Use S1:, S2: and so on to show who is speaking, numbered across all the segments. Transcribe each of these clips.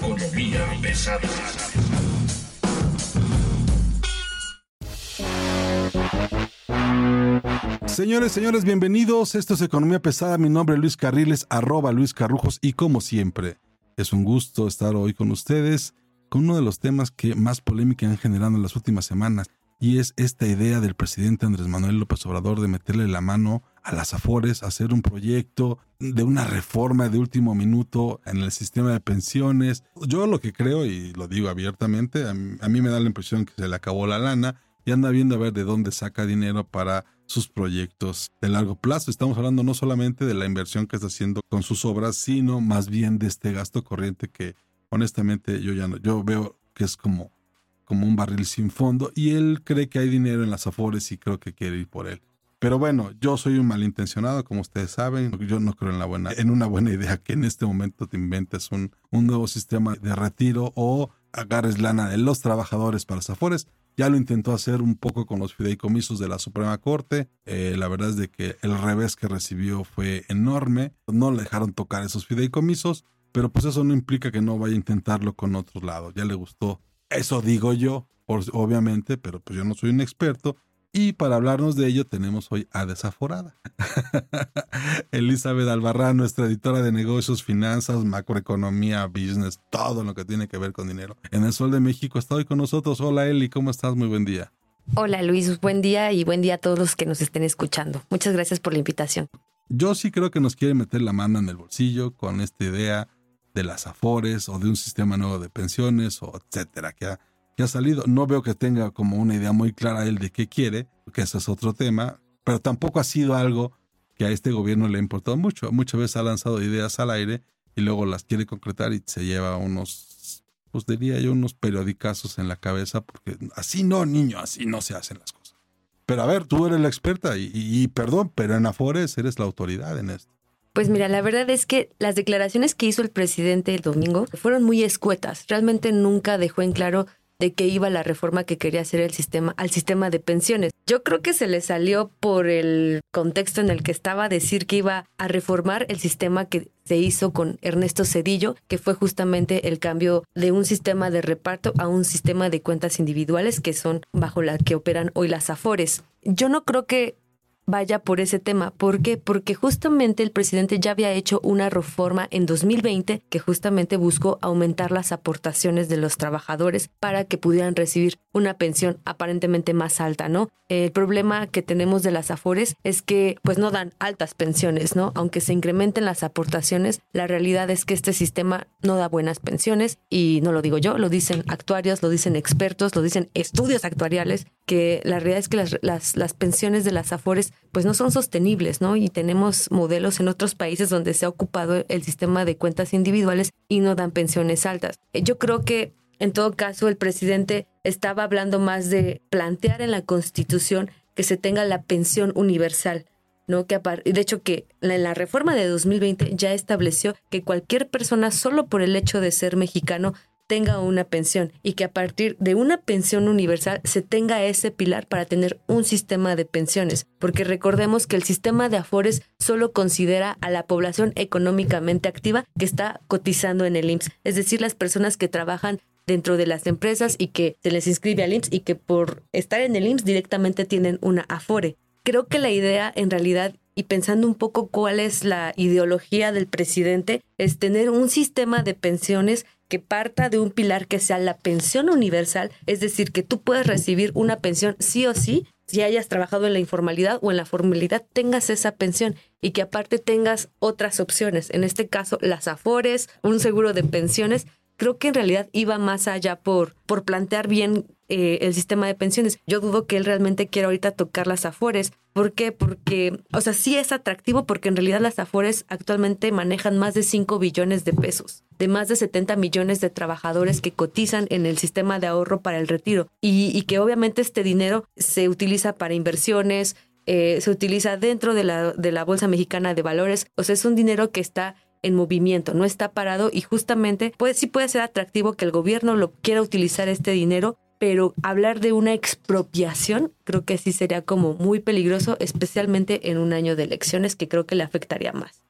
S1: Economía pesada.
S2: Señores, señores, bienvenidos. Esto es Economía Pesada. Mi nombre es Luis Carriles, arroba Luis Carrujos. Y como siempre, es un gusto estar hoy con ustedes con uno de los temas que más polémica han generado en las últimas semanas. Y es esta idea del presidente Andrés Manuel López Obrador de meterle la mano a las Afores, hacer un proyecto de una reforma de último minuto en el sistema de pensiones. Yo lo que creo, y lo digo abiertamente, a mí, me da la impresión que se le acabó la lana y anda viendo a ver de dónde saca dinero para sus proyectos de largo plazo. Estamos hablando no solamente de la inversión que está haciendo con sus obras, sino más bien de este gasto corriente que honestamente yo ya no, yo veo que es como, como un barril sin fondo y él cree que hay dinero en las afores y creo que quiere ir por él. Pero bueno, yo soy un malintencionado, como ustedes saben. Yo no creo en, la buena, en una buena idea que en este momento te inventes un, un nuevo sistema de retiro o agarres lana de los trabajadores para las afores. Ya lo intentó hacer un poco con los fideicomisos de la Suprema Corte. Eh, la verdad es de que el revés que recibió fue enorme. No le dejaron tocar esos fideicomisos, pero pues eso no implica que no vaya a intentarlo con otro lado. Ya le gustó. Eso digo yo, obviamente, pero pues yo no soy un experto. Y para hablarnos de ello tenemos hoy a Desaforada. Elizabeth Albarrán, nuestra editora de negocios, finanzas, macroeconomía, business, todo lo que tiene que ver con dinero. En el Sol de México está hoy con nosotros. Hola Eli, ¿cómo estás? Muy buen día.
S3: Hola Luis, buen día y buen día a todos los que nos estén escuchando. Muchas gracias por la invitación.
S2: Yo sí creo que nos quiere meter la mano en el bolsillo con esta idea de las afores o de un sistema nuevo de pensiones o etcétera, que ha ha salido. No veo que tenga como una idea muy clara él de qué quiere, que ese es otro tema, pero tampoco ha sido algo que a este gobierno le ha importado mucho. Muchas veces ha lanzado ideas al aire y luego las quiere concretar y se lleva unos, pues diría yo, unos periodicazos en la cabeza, porque así no, niño, así no se hacen las cosas. Pero a ver, tú eres la experta y, y perdón, pero en Afores eres la autoridad en esto.
S3: Pues mira, la verdad es que las declaraciones que hizo el presidente el domingo fueron muy escuetas. Realmente nunca dejó en claro de que iba la reforma que quería hacer el sistema al sistema de pensiones. Yo creo que se le salió por el contexto en el que estaba decir que iba a reformar el sistema que se hizo con Ernesto Cedillo, que fue justamente el cambio de un sistema de reparto a un sistema de cuentas individuales que son bajo la que operan hoy las AFORES. Yo no creo que vaya por ese tema. ¿Por qué? Porque justamente el presidente ya había hecho una reforma en 2020 que justamente buscó aumentar las aportaciones de los trabajadores para que pudieran recibir una pensión aparentemente más alta, ¿no? El problema que tenemos de las AFORES es que pues no dan altas pensiones, ¿no? Aunque se incrementen las aportaciones, la realidad es que este sistema no da buenas pensiones y no lo digo yo, lo dicen actuarios, lo dicen expertos, lo dicen estudios actuariales, que la realidad es que las, las, las pensiones de las AFORES pues no son sostenibles, ¿no? Y tenemos modelos en otros países donde se ha ocupado el sistema de cuentas individuales y no dan pensiones altas. Yo creo que en todo caso el presidente estaba hablando más de plantear en la Constitución que se tenga la pensión universal, ¿no? Que de hecho que en la reforma de 2020 ya estableció que cualquier persona solo por el hecho de ser mexicano tenga una pensión y que a partir de una pensión universal se tenga ese pilar para tener un sistema de pensiones, porque recordemos que el sistema de Afores solo considera a la población económicamente activa que está cotizando en el IMSS, es decir, las personas que trabajan dentro de las empresas y que se les inscribe al IMSS y que por estar en el IMSS directamente tienen una Afore. Creo que la idea en realidad y pensando un poco cuál es la ideología del presidente, es tener un sistema de pensiones que parta de un pilar que sea la pensión universal, es decir, que tú puedes recibir una pensión sí o sí, si hayas trabajado en la informalidad o en la formalidad, tengas esa pensión y que aparte tengas otras opciones, en este caso las afores, un seguro de pensiones. Creo que en realidad iba más allá por, por plantear bien eh, el sistema de pensiones. Yo dudo que él realmente quiera ahorita tocar las afores. ¿Por qué? Porque, o sea, sí es atractivo porque en realidad las afores actualmente manejan más de 5 billones de pesos, de más de 70 millones de trabajadores que cotizan en el sistema de ahorro para el retiro y, y que obviamente este dinero se utiliza para inversiones, eh, se utiliza dentro de la, de la Bolsa Mexicana de Valores. O sea, es un dinero que está en movimiento, no está parado y justamente pues sí puede ser atractivo que el gobierno lo quiera utilizar este dinero, pero hablar de una expropiación creo que sí sería como muy peligroso, especialmente en un año de elecciones que creo que le afectaría más.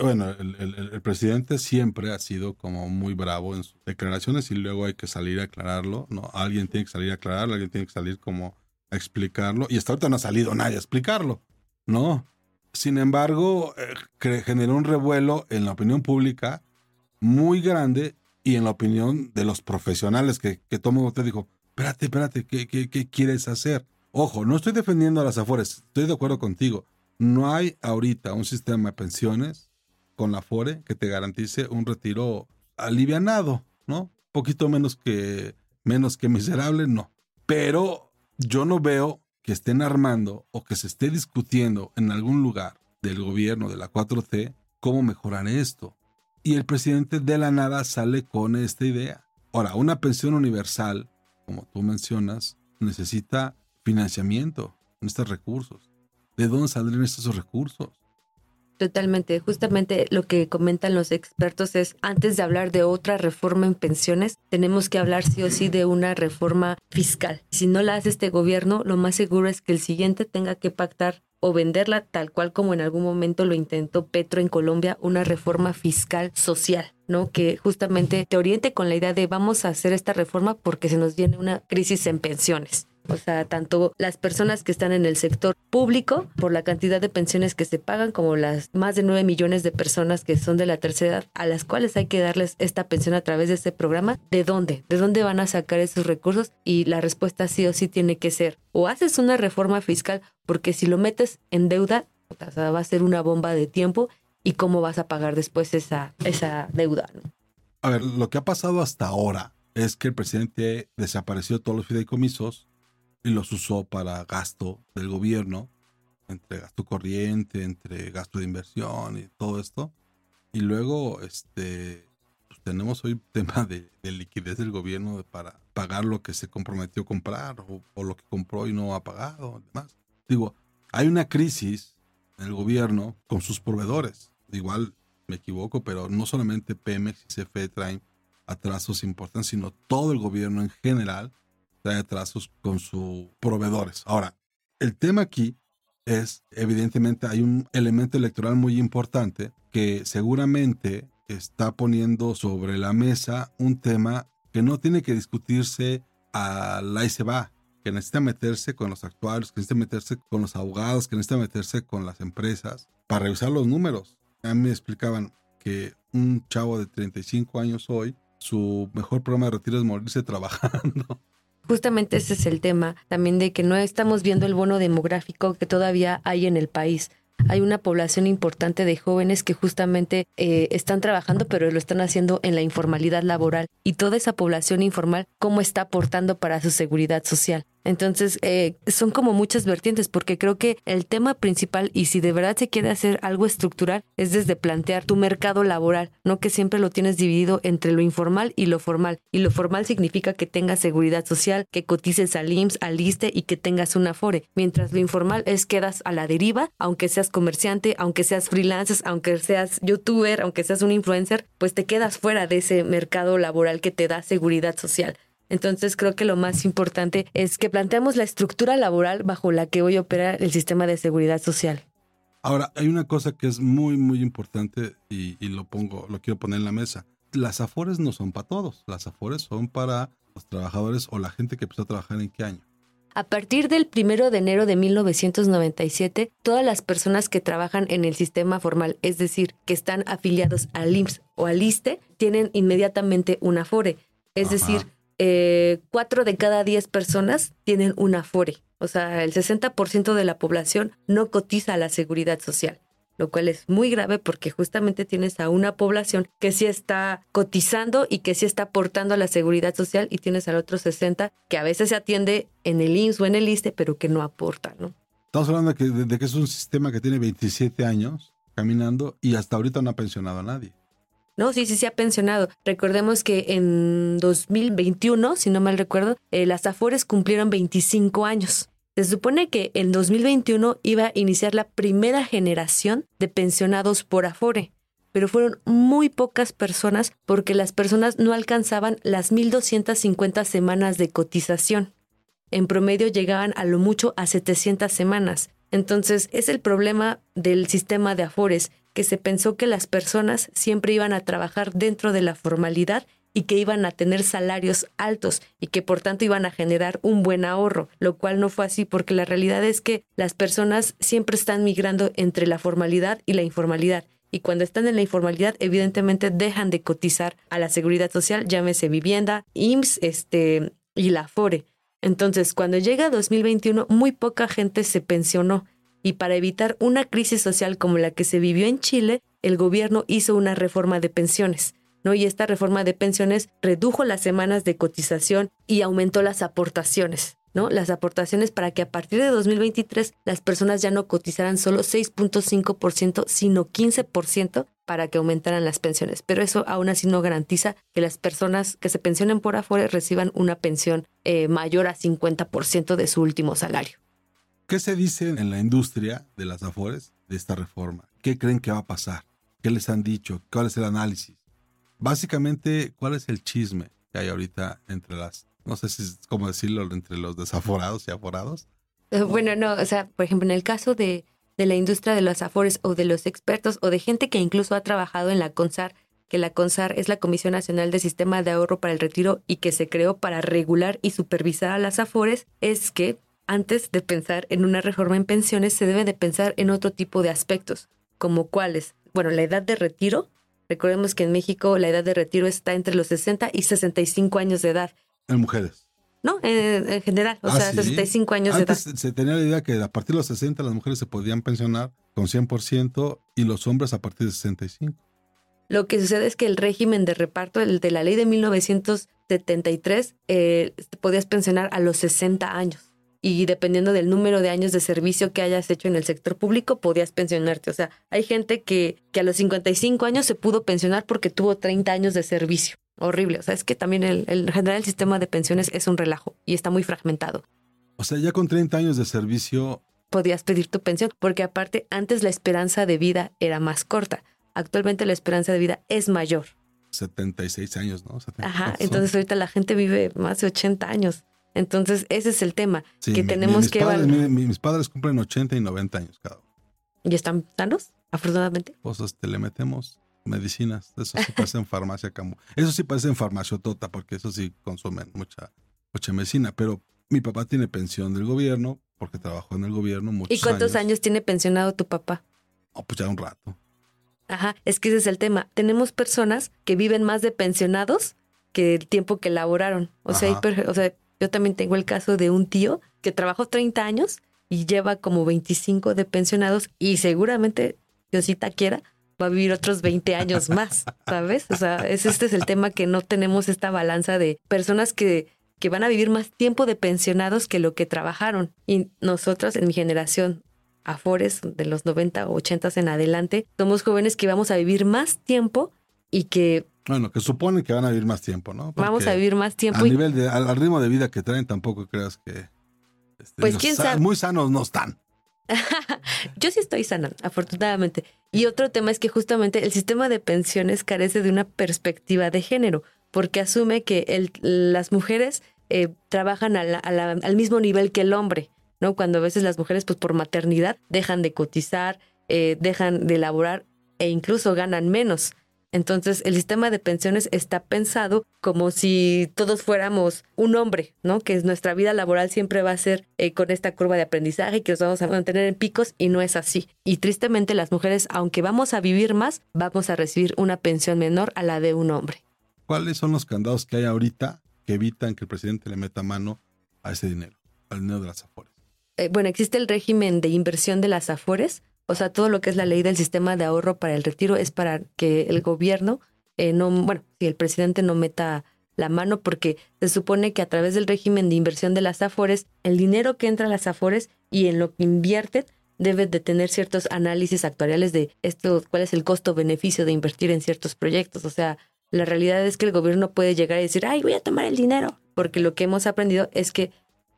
S2: Bueno, el, el, presidente siempre ha sido como muy bravo en sus declaraciones y luego hay que salir a aclararlo, ¿no? Alguien tiene que salir a aclararlo, alguien tiene que salir como a explicarlo y hasta ahorita no ha salido nadie a explicarlo, ¿no? Sin embargo, eh, generó un revuelo en la opinión pública muy grande y en la opinión de los profesionales que, que todo te dijo, espérate, espérate, ¿qué, ¿qué, qué, quieres hacer? Ojo, no estoy defendiendo a las Afores, estoy de acuerdo contigo. No hay ahorita un sistema de pensiones con la Afore que te garantice un retiro alivianado, ¿no? Poquito menos que menos que miserable, no. Pero yo no veo que estén armando o que se esté discutiendo en algún lugar del gobierno de la 4T cómo mejorar esto. Y el presidente de la nada sale con esta idea. Ahora, una pensión universal, como tú mencionas, necesita financiamiento, necesita recursos. ¿De dónde saldrían estos recursos?
S3: Totalmente. Justamente lo que comentan los expertos es, antes de hablar de otra reforma en pensiones, tenemos que hablar sí o sí de una reforma fiscal. Si no la hace este gobierno, lo más seguro es que el siguiente tenga que pactar o venderla tal cual como en algún momento lo intentó Petro en Colombia, una reforma fiscal social, ¿no? Que justamente te oriente con la idea de vamos a hacer esta reforma porque se nos viene una crisis en pensiones. O sea, tanto las personas que están en el sector público por la cantidad de pensiones que se pagan, como las más de 9 millones de personas que son de la tercera edad, a las cuales hay que darles esta pensión a través de este programa, ¿de dónde? ¿De dónde van a sacar esos recursos? Y la respuesta sí o sí tiene que ser, o haces una reforma fiscal, porque si lo metes en deuda, va a ser una bomba de tiempo y cómo vas a pagar después esa, esa deuda.
S2: A ver, lo que ha pasado hasta ahora es que el presidente desapareció todos los fideicomisos y los usó para gasto del gobierno, entre gasto corriente, entre gasto de inversión y todo esto. Y luego, este, pues tenemos hoy tema de, liquidez del gobierno para pagar lo que se comprometió a comprar o, lo que compró y no ha pagado. Demás. Digo, hay una crisis en el gobierno con sus proveedores. Igual me equivoco, pero no solamente Pemex y CFE traen atrasos importantes, sino todo el gobierno en general trae atrasos con sus proveedores. Ahora, el tema aquí es, evidentemente, hay un elemento electoral muy importante que seguramente está poniendo sobre la mesa un tema que no tiene que discutirse a la y se va, que necesita meterse con los actuarios, que necesita meterse con los abogados, que necesita meterse con las empresas para revisar los números. A mí me explicaban que un chavo de 35 años hoy, su mejor programa de retiro es morirse trabajando
S3: justamente ese es el tema también de que no estamos viendo el bono demográfico que todavía hay en el país. Hay una población importante de jóvenes que justamente eh, están trabajando, pero lo están haciendo en la informalidad laboral. Y toda esa población informal, ¿cómo está aportando para su seguridad social? Entonces, eh, son como muchas vertientes, porque creo que el tema principal, y si de verdad se quiere hacer algo estructural, es desde plantear tu mercado laboral, no que siempre lo tienes dividido entre lo informal y lo formal. Y lo formal significa que tengas seguridad social, que cotices al IMSS, al ISTE y que tengas un afore. Mientras lo informal es quedas a la deriva, aunque seas comerciante, aunque seas freelancer, aunque seas youtuber, aunque seas un influencer, pues te quedas fuera de ese mercado laboral que te da seguridad social. Entonces creo que lo más importante es que planteamos la estructura laboral bajo la que hoy opera el sistema de seguridad social.
S2: Ahora, hay una cosa que es muy, muy importante y, lo pongo, lo quiero poner en la mesa. Las afores no son para todos. Las afores son para los trabajadores o la gente que empezó a trabajar en qué año.
S3: A partir del primero de enero de 1997, todas las personas que trabajan en el sistema formal, es decir, que están afiliados al IMSS o al ISTE, tienen inmediatamente un afore. Es decir, eh, cuatro de cada diez personas tienen un afore. O sea, el 60% de la población no cotiza a la seguridad social. lo cual es muy grave porque justamente tienes a una población que sí está cotizando y que sí está aportando a la seguridad social y tienes al otro 60 que a veces se atiende en el INS o en el ISTE, pero que no aporta, ¿no?
S2: Estamos hablando de que, de que es un sistema que tiene 27 años caminando y hasta ahorita no ha pensionado a nadie.
S3: No, sí, sí se ha pensionado. Recordemos que en 2021, si no mal recuerdo, eh, las Afores cumplieron 25 años. Se supone que en 2021 iba a iniciar la primera generación de pensionados por Afore, pero fueron muy pocas personas porque las personas no alcanzaban las 1.250 semanas de cotización. En promedio llegaban a lo mucho a 700 semanas. Entonces es el problema del sistema de Afores, que se pensó que las personas siempre iban a trabajar dentro de la formalidad y que iban a tener salarios altos y que por tanto iban a generar un buen ahorro, lo cual no fue así porque la realidad es que las personas siempre están migrando entre la formalidad y la informalidad. Y cuando están en la informalidad, evidentemente dejan de cotizar a la seguridad social, llámese vivienda, IMSS este, y la FORE. Entonces, cuando llega 2021, muy poca gente se pensionó y para evitar una crisis social como la que se vivió en Chile, el gobierno hizo una reforma de pensiones. ¿no? Y esta reforma de pensiones redujo las semanas de cotización y aumentó las aportaciones. ¿no? Las aportaciones para que a partir de 2023 las personas ya no cotizaran solo 6.5%, sino 15% para que aumentaran las pensiones. Pero eso aún así no garantiza que las personas que se pensionen por afuera reciban una pensión eh, mayor a 50% de su último salario.
S2: ¿Qué se dice en la industria de las Afores de esta reforma? ¿Qué creen que va a pasar? ¿Qué les han dicho? ¿Cuál es el análisis? Básicamente, ¿cuál es el chisme que hay ahorita entre las, no sé si es cómo decirlo, entre los desaforados y aforados?
S3: Eh, bueno, no, o sea, por ejemplo, en el caso de, de la industria de los afores o de los expertos o de gente que incluso ha trabajado en la CONSAR, que la CONSAR es la Comisión Nacional de Sistema de Ahorro para el Retiro y que se creó para regular y supervisar a las afores, es que antes de pensar en una reforma en pensiones, se debe de pensar en otro tipo de aspectos, como cuáles. Bueno, la edad de retiro. Recordemos que en México la edad de retiro está entre los 60 y 65 años de edad.
S2: En mujeres.
S3: No, en, general, o ah, sea, 65 años
S2: de
S3: edad.
S2: Se tenía la idea que a partir de los 60 las mujeres se podían pensionar con 100% y los hombres a partir de 65.
S3: Lo que sucede es que el régimen de reparto, el de la ley de 1973, eh, podías pensionar a los 60 años y dependiendo del número de años de servicio que hayas hecho en el sector público, podías pensionarte. O sea, hay gente que, que a los 55 años se pudo pensionar porque tuvo 30 años de servicio. Horrible. O sea, es que también el, el general el sistema de pensiones es un relajo y está muy fragmentado.
S2: O sea, ya con 30 años de servicio...
S3: Podías pedir tu pensión, porque aparte antes la esperanza de vida era más corta. Actualmente la esperanza de vida es mayor.
S2: 76 años, ¿no?
S3: Ajá, entonces ahorita la gente vive más de 80 años. Entonces, ese es el tema que tenemos que...
S2: mis padres cumplen 80 y 90 años cada uno.
S3: ¿Y están sanos, afortunadamente?
S2: Pues este, le metemos medicinas. Eso sí parece en farmacia como... Eso sí parece en farmaciotota, porque eso sí consumen mucha, mucha medicina. Pero mi papá tiene pensión del gobierno, porque trabajó en el gobierno muchos
S3: ¿Y cuántos años. tiene pensionado tu papá?
S2: Oh, pues ya un rato.
S3: Ajá, es que ese es el tema. Tenemos personas que viven más de pensionados que el tiempo que laboraron. O sea, o sea, yo también tengo el caso de un tío que trabajó 30 años y lleva como 25 de pensionados y seguramente, Diosita quiera, va a vivir otros 20 años más, ¿sabes? O sea, este es el tema que no tenemos esta balanza de personas que, que van a vivir más tiempo de pensionados que lo que trabajaron. Y nosotros en mi generación, Afores, de los 90 o 80 en adelante, somos jóvenes que vamos a vivir más tiempo y que
S2: bueno, que suponen que van a vivir más tiempo, ¿no?
S3: Vamos a vivir más tiempo.
S2: A nivel de, al, ritmo de vida que traen, tampoco creas que este,
S3: pues, ¿quién sabe?
S2: muy sanos no están.
S3: Yo sí estoy sana, afortunadamente. Y otro tema es que justamente el sistema de pensiones carece de una perspectiva de género, porque asume que el, las mujeres eh, trabajan al mismo nivel que el hombre, ¿no? Cuando a veces las mujeres, pues por maternidad, dejan de cotizar, eh, dejan de laborar e incluso ganan menos. Entonces, el sistema de pensiones está pensado como si todos fuéramos un hombre, ¿no? Que nuestra vida laboral siempre va a ser eh, con esta curva de aprendizaje, que nos vamos a mantener en picos y no es así. Y tristemente las mujeres, aunque vamos a vivir más, vamos a recibir una pensión menor a la de un hombre.
S2: ¿Cuáles son los candados que hay ahorita que evitan que el presidente le meta mano a ese dinero, al dinero de las afores?
S3: Eh, bueno, existe el régimen de inversión de las afores, O sea, todo lo que es la ley del sistema de ahorro para el retiro es para que el gobierno eh, no, bueno, si el presidente no meta la mano, porque se supone que a través del régimen de inversión de las AFORES, el dinero que entra a las AFORES y en lo que invierten debe de tener ciertos análisis actuariales de esto, cuál es el costo-beneficio de invertir en ciertos proyectos. O sea, la realidad es que el gobierno puede llegar y decir, ay, voy a tomar el dinero, porque lo que hemos aprendido es que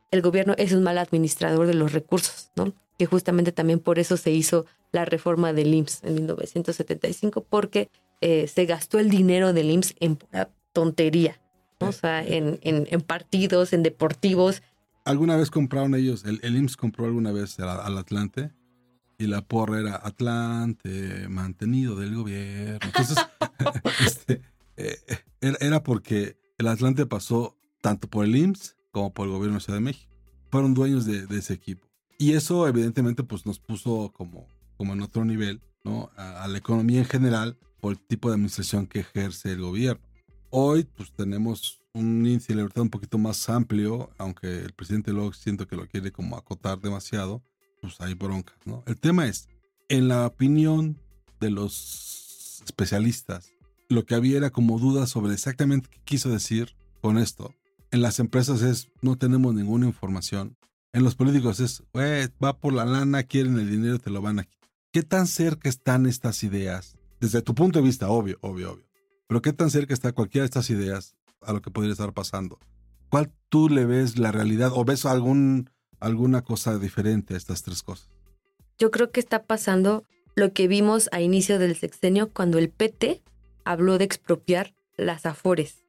S3: el gobierno es un mal administrador de los recursos, ¿no? Que justamente también por eso se hizo la reforma del IMSS en 1975, porque eh, se gastó el dinero del IMSS en pura tontería, o sea, en, en, partidos, en deportivos.
S2: ¿Alguna vez compraron ellos, el, el IMSS compró alguna vez al, Atlante? Y la porra era Atlante, mantenido del gobierno. Entonces, este, eh, era porque el Atlante pasó tanto por el IMSS como por el gobierno de Ciudad de México. Fueron dueños de, ese equipo. Y eso evidentemente pues nos puso como, como en otro nivel, ¿no? A, la economía en general por el tipo de administración que ejerce el gobierno. Hoy pues tenemos un índice de libertad un poquito más amplio, aunque el presidente luego siento que lo quiere como acotar demasiado, pues hay broncas, ¿no? El tema es, en la opinión de los especialistas, lo que había era como dudas sobre exactamente qué quiso decir con esto. En las empresas es, no tenemos ninguna información. En los políticos es, va por la lana, quieren el dinero, te lo van a. ¿Qué tan cerca están estas ideas? Desde tu punto de vista, obvio, obvio, obvio. Pero ¿qué tan cerca está cualquiera de estas ideas a lo que podría estar pasando? ¿Cuál tú le ves la realidad o ves algún, alguna cosa diferente a estas tres cosas?
S3: Yo creo que está pasando lo que vimos a inicio del sexenio cuando el PT habló de expropiar las afores.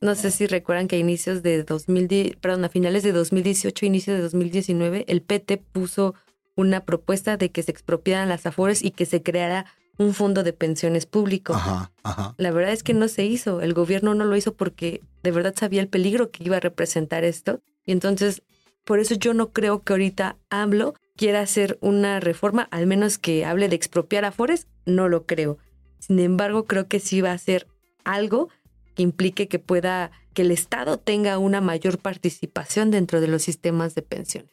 S3: No sé si recuerdan que a inicios de 2010, perdón, a finales de 2018, inicios de 2019, el PT puso una propuesta de que se expropiaran las afores y que se creara un fondo de pensiones público.
S2: Ajá, ajá.
S3: La verdad es que no se hizo. El gobierno no lo hizo porque de verdad sabía el peligro que iba a representar esto. Y entonces, por eso yo no creo que ahorita AMLO quiera hacer una reforma, al menos que hable de expropiar afores, no lo creo. Sin embargo, creo que sí va a ser algo que implique que pueda, que el Estado tenga una mayor participación dentro de los sistemas de pensiones.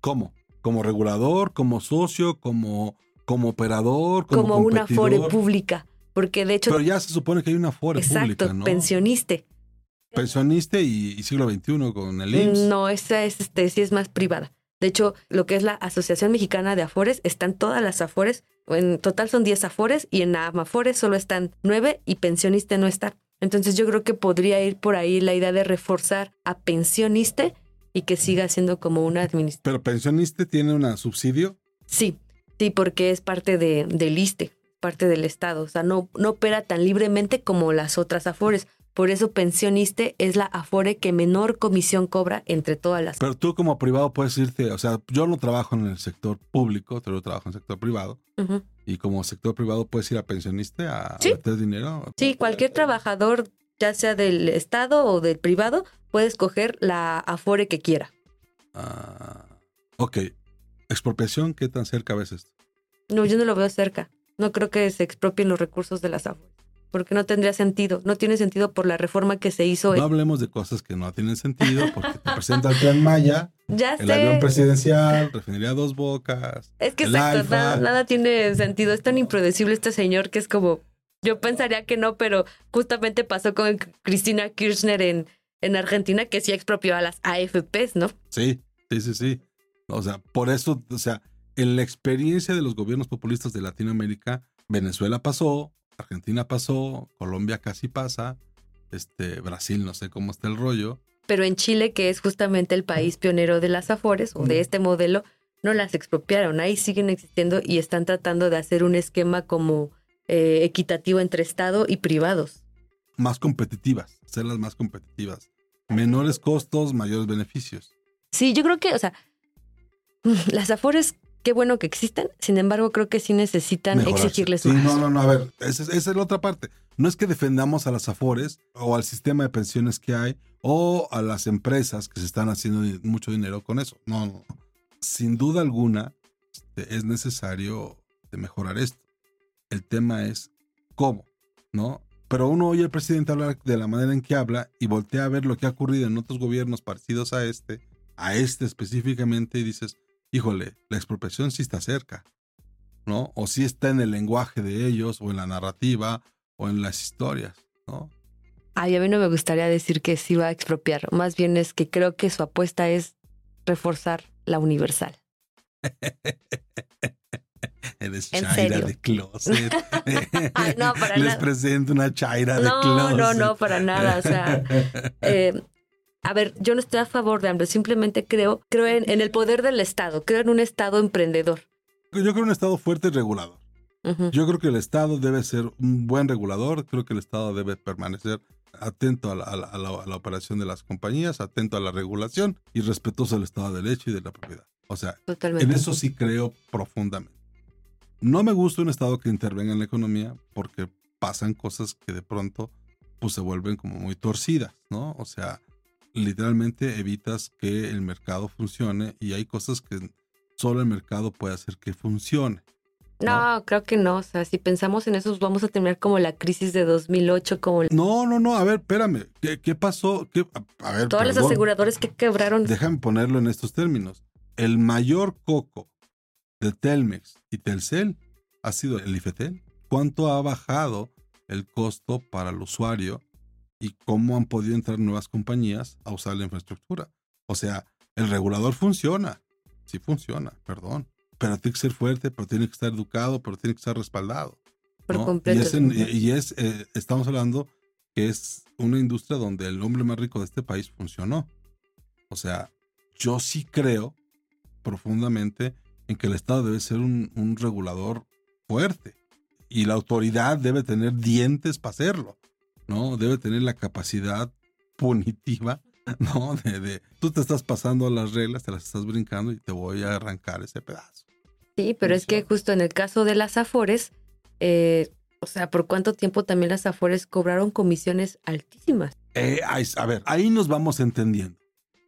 S2: ¿Cómo? ¿Como regulador, como socio, como, como operador? Como,
S3: como una afore pública. Porque de hecho.
S2: Pero ya se supone que hay una afore pública, ¿no?
S3: pensioniste.
S2: Pensioniste y, siglo XXI con el IMSS.
S3: No, esa es, este, sí es más privada. De hecho, lo que es la Asociación Mexicana de Afores, están todas las Afores. En total son 10 Afores y en Amafores solo están 9 y pensioniste no está. Entonces yo creo que podría ir por ahí la idea de reforzar a pensioniste y que siga siendo como una administración.
S2: ¿Pero pensioniste tiene un subsidio?
S3: Sí, sí, porque es parte de, del ISTE, parte del Estado. O sea, no, no opera tan libremente como las otras AFORES. Por eso pensioniste es la afore que menor comisión cobra entre todas las.
S2: Pero tú como privado puedes irte, o sea, yo no trabajo en el sector público, pero trabajo en el sector privado. Y como sector privado puedes ir a pensionista a meter dinero.
S3: Sí, cualquier trabajador, ya sea del Estado o del privado, puede escoger la afore que quiera.
S2: Ah, ok. ¿Expropiación qué tan cerca ves esto?
S3: No, yo no lo veo cerca. No creo que se expropien los recursos de las afores porque no tendría sentido. No tiene sentido por la reforma que se hizo.
S2: No hablemos de cosas que no tienen sentido, porque te presenta el plan Maya,
S3: ya
S2: el avión presidencial, refinería dos bocas.
S3: Es que exacto, nada, tiene sentido. Es tan impredecible este señor que es como. Yo pensaría que no, pero justamente pasó con Cristina Kirchner en, en Argentina, que sí expropió a las AFPs, ¿no?
S2: Sí, sí, sí, sí. O sea, por eso, o sea, en la experiencia de los gobiernos populistas de Latinoamérica, Venezuela pasó, Argentina pasó, Colombia casi pasa, este, Brasil no sé cómo está el rollo.
S3: Pero en Chile, que es justamente el país pionero de las Afores o de este modelo, no las expropiaron. Ahí siguen existiendo y están tratando de hacer un esquema como eh, equitativo entre Estado y privados.
S2: Más competitivas, hacerlas más competitivas. Menores costos, mayores beneficios.
S3: Sí, yo creo que, o sea, las Afores qué bueno que existen, sin embargo creo que sí necesitan exigirles
S2: sí, No, no, no, a ver, esa, es la otra parte. No es que defendamos a las AFORES o al sistema de pensiones que hay o a las empresas que se están haciendo mucho dinero con eso. No, no. Sin duda alguna este, es necesario mejorar esto. El tema es cómo, ¿no? Pero uno oye al presidente hablar de la manera en que habla y voltea a ver lo que ha ocurrido en otros gobiernos parecidos a este, a este específicamente, y dices, híjole, la expropiación sí está cerca. ¿no? O si está en el lenguaje de ellos, o en la narrativa, o en las historias, ¿no?
S3: Ay, a mí no me gustaría decir que sí va a expropiar. Más bien es que creo que su apuesta es reforzar la universal.
S2: Eres chaira de closet.
S3: no, para
S2: Les
S3: nada.
S2: presento una chaira de
S3: No,
S2: closet.
S3: no, no, para nada. O sea, eh, a ver, yo no estoy a favor de hambre. Simplemente creo, creo en, en el poder del Estado. Creo en un Estado emprendedor.
S2: Yo creo en un Estado fuerte y regulador.
S3: Ujú.
S2: Yo creo que el Estado debe ser un buen regulador, creo que el Estado debe permanecer atento a la, a la- a la- a la operación de las compañías, atento a la regulación y respetuoso del Estado de Derecho y de la propiedad. O sea,
S3: Totalmente.
S2: en eso sí creo profundamente. No me gusta un Estado que intervenga en la economía porque pasan cosas que de pronto pues se vuelven como muy torcidas, ¿no? O sea, literalmente evitas que el mercado funcione y hay cosas que solo el mercado puede hacer que funcione.
S3: No, creo que no. O sea, si pensamos en eso, vamos a terminar como la crisis de 2008, como
S2: No, no, no, a ver, espérame. ¿Qué, qué pasó? ¿Qué- a, ver,
S3: todas las aseguradoras que quebraron.
S2: Déjame ponerlo en estos términos. El mayor coco de Telmex y Telcel ha sido el IFETEL. ¿Cuánto ha bajado el costo para el usuario y cómo han podido entrar nuevas compañías a usar la infraestructura? O sea, el regulador funciona. Sí funciona, perdón. Pero tiene que ser fuerte, pero tiene que estar educado, pero tiene que estar respaldado.
S3: Por
S2: ¿no?
S3: completo.
S2: Y es, en- y es, eh, estamos hablando que es una industria donde el hombre más rico de este país funcionó. O sea, yo sí creo profundamente en que el Estado debe ser un, un regulador fuerte y la autoridad debe tener dientes para hacerlo, ¿no? Debe tener la capacidad punitiva, ¿no? De, de, tú te estás pasando las reglas, te las estás brincando y te voy a arrancar ese pedazo.
S3: Sí, pero es que justo en el caso de las Afores, eh, o sea, ¿por cuánto tiempo también las Afores cobraron comisiones altísimas?
S2: Eh, a ver, ahí nos vamos entendiendo.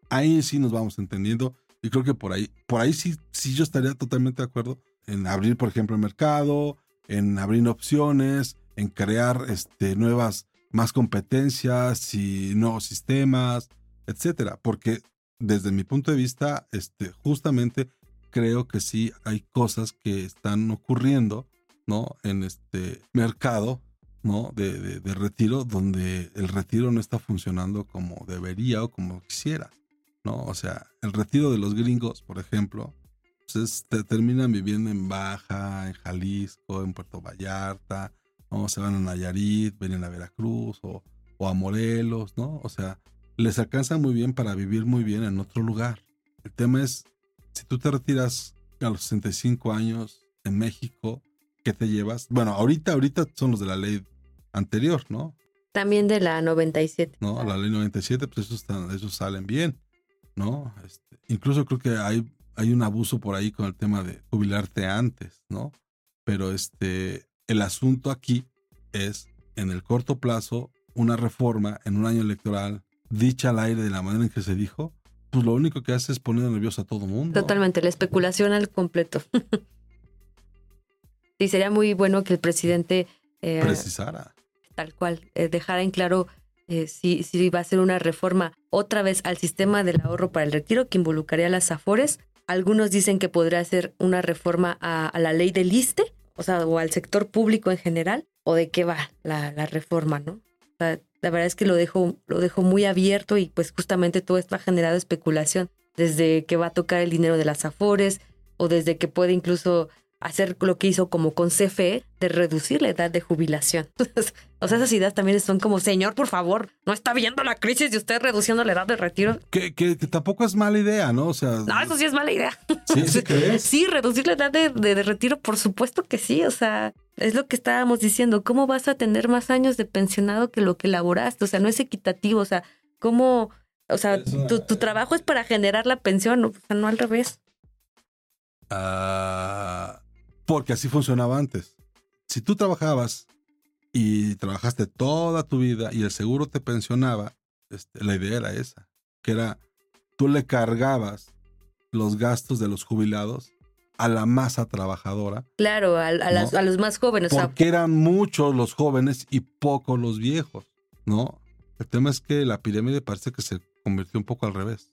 S2: Ahí sí nos vamos entendiendo. Y creo que por ahí, por ahí sí, sí yo estaría totalmente de acuerdo en abrir, por ejemplo, el mercado, en abrir opciones, en crear este, nuevas, más competencias y nuevos sistemas, etcétera. Porque desde mi punto de vista, este, justamente creo que sí hay cosas que están ocurriendo, ¿no? En este mercado ¿no? De, retiro, donde el retiro no está funcionando como debería o como quisiera, ¿no? O sea, el retiro de los gringos, por ejemplo, pues es- te- terminan viviendo en Baja, en Jalisco, en Puerto Vallarta, ¿no? Se van a Nayarit, vienen a Veracruz o, o a Morelos, ¿no? O sea, les alcanza muy bien para vivir muy bien en otro lugar. El tema es, si tú te retiras a los 65 años en México, ¿qué te llevas? Bueno, ahorita, ahorita son los de la ley anterior, ¿no?
S3: También de la 97.
S2: ¿No? La ley 97, pues esos, están- esos salen bien, ¿no? Este, incluso creo que hay, hay un abuso por ahí con el tema de jubilarte antes, ¿no? Pero este, el asunto aquí es, en el corto plazo, una reforma en un año electoral, dicha al aire de la manera en que se dijo, pues lo único que hace es poner nervioso a todo mundo.
S3: Totalmente, la especulación al completo. sí, sería muy bueno que el presidente, eh,
S2: Precisara.
S3: tal cual, eh, dejara en claro eh, si, si va a ser una reforma otra vez al sistema del ahorro para el retiro que involucraría a las AFORES. Algunos dicen que podría ser una reforma a, a la ley del ISTE, o sea, o al sector público en general, o de qué va la, reforma, ¿no? La verdad es que lo dejo, lo dejo muy abierto y pues justamente todo esto ha generado especulación desde que va a tocar el dinero de las AFORES o desde que puede incluso hacer lo que hizo como con CFE de reducir la edad de jubilación. o sea, esas ideas también son como, señor, por favor, no está viendo la crisis de usted reduciendo la edad de retiro.
S2: Que, que- que tampoco es mala idea, ¿no? O sea,
S3: No, eso sí es mala idea.
S2: ¿sí, sí crees?
S3: Sí, reducir la edad de, de- de retiro, por supuesto que sí. O sea, es lo que estábamos diciendo. ¿Cómo vas a tener más años de pensionado que lo que laboraste? O sea, no es equitativo. O sea, ¿cómo? O sea,
S2: una-
S3: tu, tu trabajo es para generar la pensión, o sea, no al revés.
S2: Ah, porque así funcionaba antes. Si tú trabajabas y trabajaste toda tu vida y el seguro te pensionaba, este, la idea era esa, que era tú le cargabas los gastos de los jubilados a la masa trabajadora,
S3: Claro, a, a las- a los más jóvenes. O sea,
S2: porque eran muchos los jóvenes y pocos los viejos, ¿no? El tema es que la pirámide parece que se convirtió un poco al revés.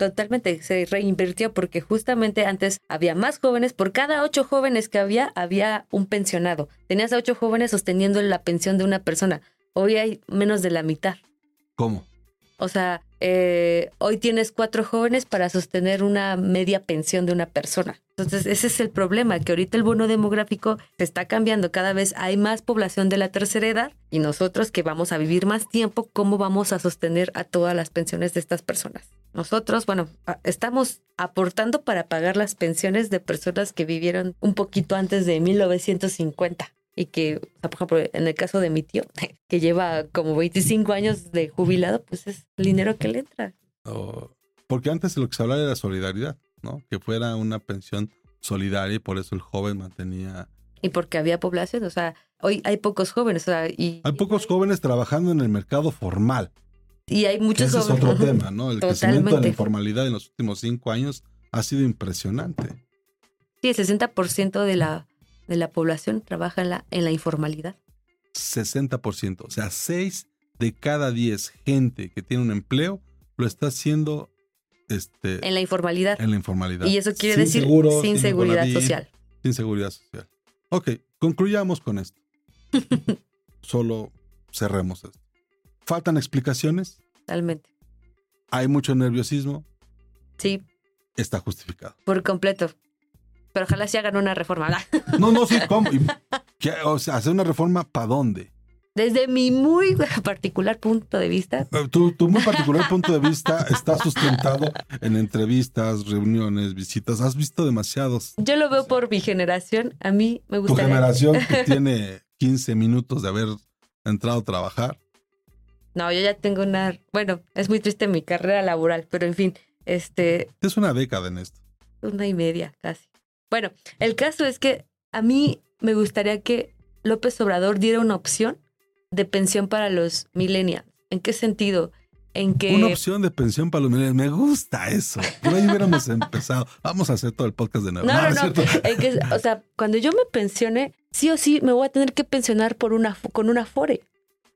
S3: Totalmente, se reinvirtió porque justamente antes había más jóvenes, por cada ocho jóvenes que había, había un pensionado. Tenías a ocho jóvenes sosteniendo la pensión de una persona. Hoy hay menos de la mitad.
S2: ¿Cómo?
S3: O sea, eh, hoy tienes cuatro jóvenes para sostener una media pensión de una persona. Entonces, ese es el problema, que ahorita el bono demográfico se está cambiando. Cada vez hay más población de la tercera edad y nosotros que vamos a vivir más tiempo, ¿cómo vamos a sostener a todas las pensiones de estas personas? Nosotros, bueno, estamos aportando para pagar las pensiones de personas que vivieron un poquito antes de 1950 y que, por ejemplo, en el caso de mi tío, que lleva como 25 años de jubilado, pues es el dinero que le entra.
S2: porque antes lo que se hablaba era solidaridad, ¿no? Que fuera una pensión solidaria y por eso el joven mantenía...
S3: Y porque había población, o sea, hoy hay pocos jóvenes, o sea, y...
S2: Hay pocos jóvenes trabajando en el mercado formal.
S3: Y hay muchos
S2: Ese es otro tema, ¿no? El crecimiento de la informalidad en los últimos cinco años ha sido impresionante.
S3: Sí, el 60% de la de la población trabaja en la, en la informalidad.
S2: 60%, o sea, 6 de cada 10 gente que tiene un empleo lo está haciendo este,
S3: en la informalidad.
S2: En la informalidad.
S3: Y eso quiere decir sin, seguridad social.
S2: Sin seguridad social. Ok, concluyamos con esto. Solo cerremos esto. ¿Faltan explicaciones?
S3: Totalmente.
S2: ¿Hay mucho nerviosismo?
S3: Sí.
S2: Está justificado.
S3: Por completo. Pero ojalá se hagan una reforma.
S2: No, no, sí, ¿cómo? O sea, hacer una reforma para dónde?
S3: Desde mi muy particular punto de vista.
S2: Eh, tu, muy particular punto de vista está sustentado en entrevistas, reuniones, visitas. Has visto demasiados.
S3: Yo lo veo por mi generación. A mí me gusta.
S2: Tu generación que tiene 15 minutos de haber entrado a trabajar.
S3: No, yo ya tengo una. Bueno, es muy triste mi carrera laboral, pero en fin, este.
S2: Es una década en esto.
S3: Una y media, casi. Bueno, el caso es que a mí me gustaría que López Obrador diera una opción de pensión para los millennials. ¿En qué sentido? En que...
S2: Una opción de pensión para los millennials. Me gusta eso. Por ahí hubiéramos empezado. Vamos a hacer todo el podcast de nuevo.
S3: No, no, no. o sea, cuando yo me pensione, sí o sí me voy a tener que pensionar por una, con una FORE.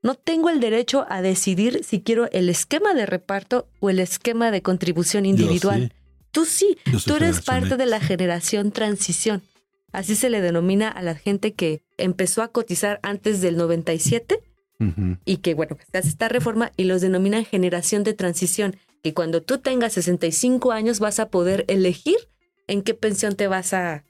S3: No tengo el derecho a decidir si quiero el esquema de reparto o el esquema de contribución individual. Tú sí, tú eres parte de la generación transición. Así se le denomina a la gente que empezó a cotizar antes del 97 y que, bueno, se hace esta reforma y los denominan generación de transición, que cuando tú tengas 65 años vas a poder elegir en qué pensión te vas a,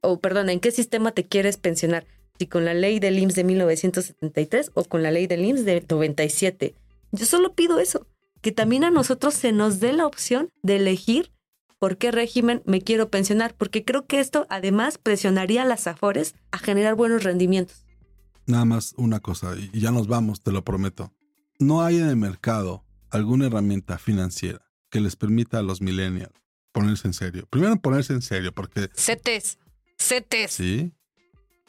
S3: o perdón, en qué sistema te quieres pensionar, si con la ley del IMSS de 1973 o con la ley del IMSS de 97. Yo solo pido eso, que también a nosotros se nos dé la opción de elegir por qué régimen me quiero pensionar, porque creo que esto además presionaría a las AFORES a generar buenos rendimientos.
S2: Nada más una cosa, y ya nos vamos, te lo prometo. No hay en el mercado alguna herramienta financiera que les permita a los millennials ponerse en serio. Primero ponerse en serio, porque...
S3: CETES, CETES.
S2: Sí.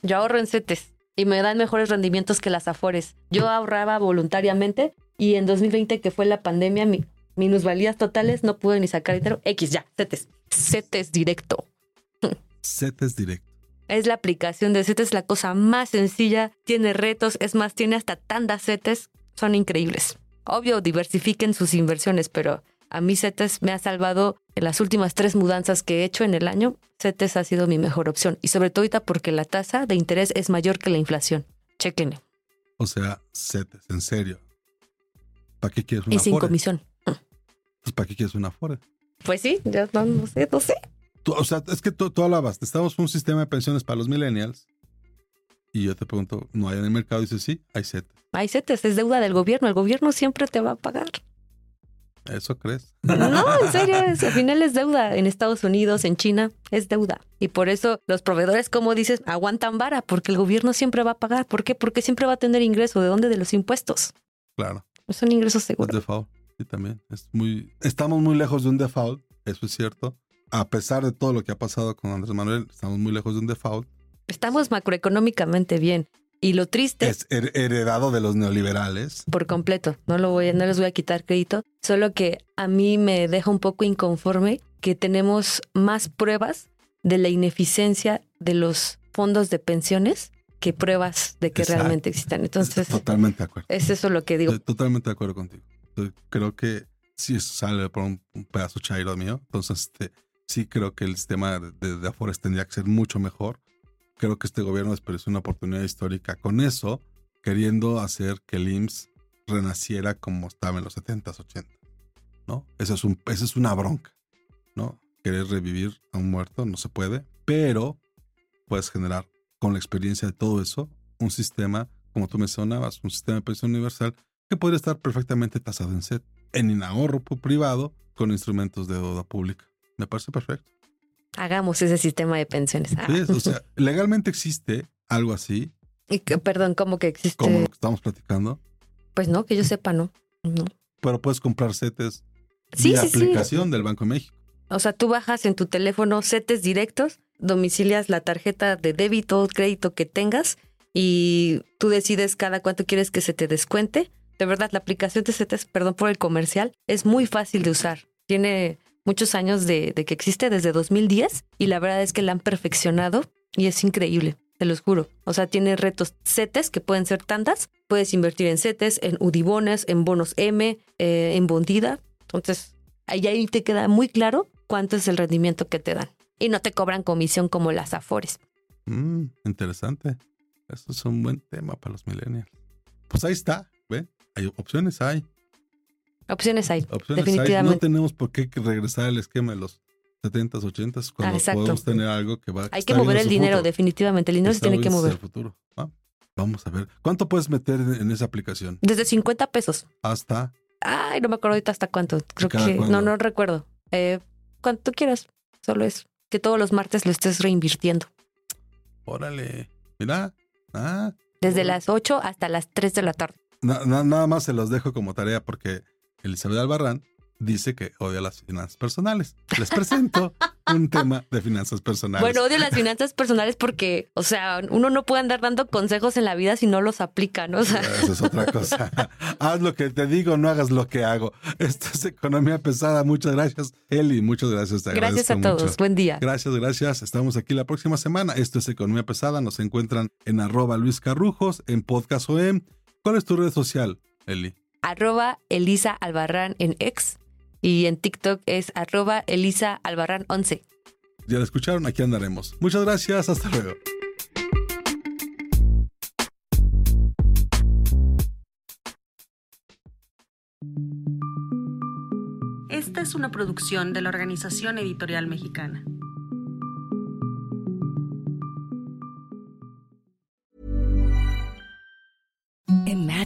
S3: Yo ahorro en CETES y me dan mejores rendimientos que las AFORES. Yo ahorraba voluntariamente y en 2020, que fue la pandemia, mi, minusvalías totales, no pude ni sacar dinero. X ya, CETES. CETES directo.
S2: CETES directo.
S3: Es la aplicación de CETES la cosa más sencilla, tiene retos, es más, tiene hasta tandas CETES, son increíbles. Obvio, diversifiquen sus inversiones, pero a mí CETES me ha salvado en las últimas tres mudanzas que he hecho en el año. CETES ha sido mi mejor opción y sobre todo ahorita porque la tasa de interés es mayor que la inflación. Chequenle.
S2: O sea, CETES, en serio. ¿Para qué quieres una
S3: Y sin comisión.
S2: Pues, ¿para qué quieres una Afore?
S3: Pues sí, ya no, sé, no sé.
S2: o sea, es que tú, tú hablabas, estamos un sistema de pensiones para los millennials. Y yo te pregunto, ¿no hay en el mercado? Y dices, sí, hay CETES.
S3: Hay CETES, es deuda del gobierno. El gobierno siempre te va a pagar.
S2: ¿Eso crees?
S3: No, en serio, al final es deuda. En Estados Unidos, en China, es deuda. Y por eso los proveedores, como dices, aguantan vara, porque el gobierno siempre va a pagar. ¿Por qué? Porque siempre va a tener ingreso. ¿De dónde? De los impuestos.
S2: Claro.
S3: Son ingresos seguros
S2: también. Es muy, estamos muy lejos de un default, eso es cierto. A pesar de todo lo que ha pasado con Andrés Manuel, estamos muy lejos de un default.
S3: Estamos macroeconómicamente bien. Y lo triste
S2: es heredado de los neoliberales.
S3: Por completo. No lo voy, no les voy a quitar crédito. Solo que a mí me deja un poco inconforme que tenemos más pruebas de la ineficiencia de los fondos de pensiones que pruebas de que realmente existan. Entonces,
S2: totalmente de acuerdo.
S3: Es eso lo que digo.
S2: totalmente de acuerdo contigo. Creo que sí sale por un, pedazo chairo mío. Entonces, este, sí creo que el sistema de, de, Afores tendría que ser mucho mejor. Creo que este gobierno desperdició una oportunidad histórica con eso, queriendo hacer que el IMSS renaciera como estaba en los 70s, 80 ¿no? Eso es, un, una bronca, ¿no? Querer revivir a un muerto no se puede, pero puedes generar con la experiencia de todo eso un sistema, como tú mencionabas, un sistema de pensión universal que podría estar perfectamente tasado en SET, en ahorro privado con instrumentos de deuda pública. Me parece perfecto.
S3: Hagamos ese sistema de pensiones.
S2: Sí, o sea, legalmente existe algo así.
S3: Y perdón, ¿cómo que existe?
S2: Como lo que estamos platicando.
S3: Pues no, que yo sepa, no. no.
S2: Pero puedes comprar CETES
S3: sí,
S2: sí, aplicación del Banco de México.
S3: O sea, tú bajas en tu teléfono CETES directos, domicilias la tarjeta de débito o crédito que tengas y tú decides cada cuánto quieres que se te descuente. De verdad, la aplicación de CETES, perdón por el comercial, es muy fácil de usar. Tiene muchos años de, que existe, desde 2010, y la verdad es que la han perfeccionado y es increíble, te los juro. O sea, tiene retos CETES que pueden ser tantas. Puedes invertir en CETES, en UDIBONES, en bonos M, eh, en Bondida. Entonces, ahí, ahí te queda muy claro cuánto es el rendimiento que te dan. Y no te cobran comisión como las Afores.
S2: Mm, interesante. Eso es un buen tema para los millennials. Pues ahí está, ¿ve? Hay opciones, hay.
S3: Opciones hay, definitivamente. Hay.
S2: No tenemos por qué regresar al esquema de los 70s, 80s cuando ah, podemos tener algo que va
S3: Hay que mover el dinero, definitivamente. El dinero se tiene que mover. El
S2: futuro. vamos a ver. ¿Cuánto puedes meter en esa aplicación?
S3: Desde 50 pesos.
S2: Hasta.
S3: Ay, no me acuerdo ahorita hasta cuánto. Creo que. No, no recuerdo. Eh, cuanto quieras. Solo es que todos los martes lo estés reinvirtiendo.
S2: Órale. Mira. Ah.
S3: Desde las 8 hasta las 3 de la tarde.
S2: nada más se los dejo como tarea porque Elizabeth Albarrán dice que odia las finanzas personales. Les presento un tema de finanzas personales.
S3: Bueno, odio las finanzas personales porque, o sea, uno no puede andar dando consejos en la vida si no los aplica, ¿no? O sea...
S2: Eso es otra cosa. Haz lo que te digo, no hagas lo que hago. Esto es economía pesada. Muchas gracias, Eli. Muchas gracias.
S3: gracias a todos. Buen día.
S2: Gracias, gracias. Estamos aquí la próxima semana. Esto es economía pesada. Nos encuentran en arroba Luis Carrujos, en podcast OEM. ¿Cuál es tu red social, Eli?
S3: Arroba Elisa Albarrán en X y en TikTok es arroba Elisa Albarrán 11.
S2: Ya lo escucharon, aquí andaremos. Muchas gracias, hasta luego.
S1: Esta es una producción de la Organización Editorial Mexicana.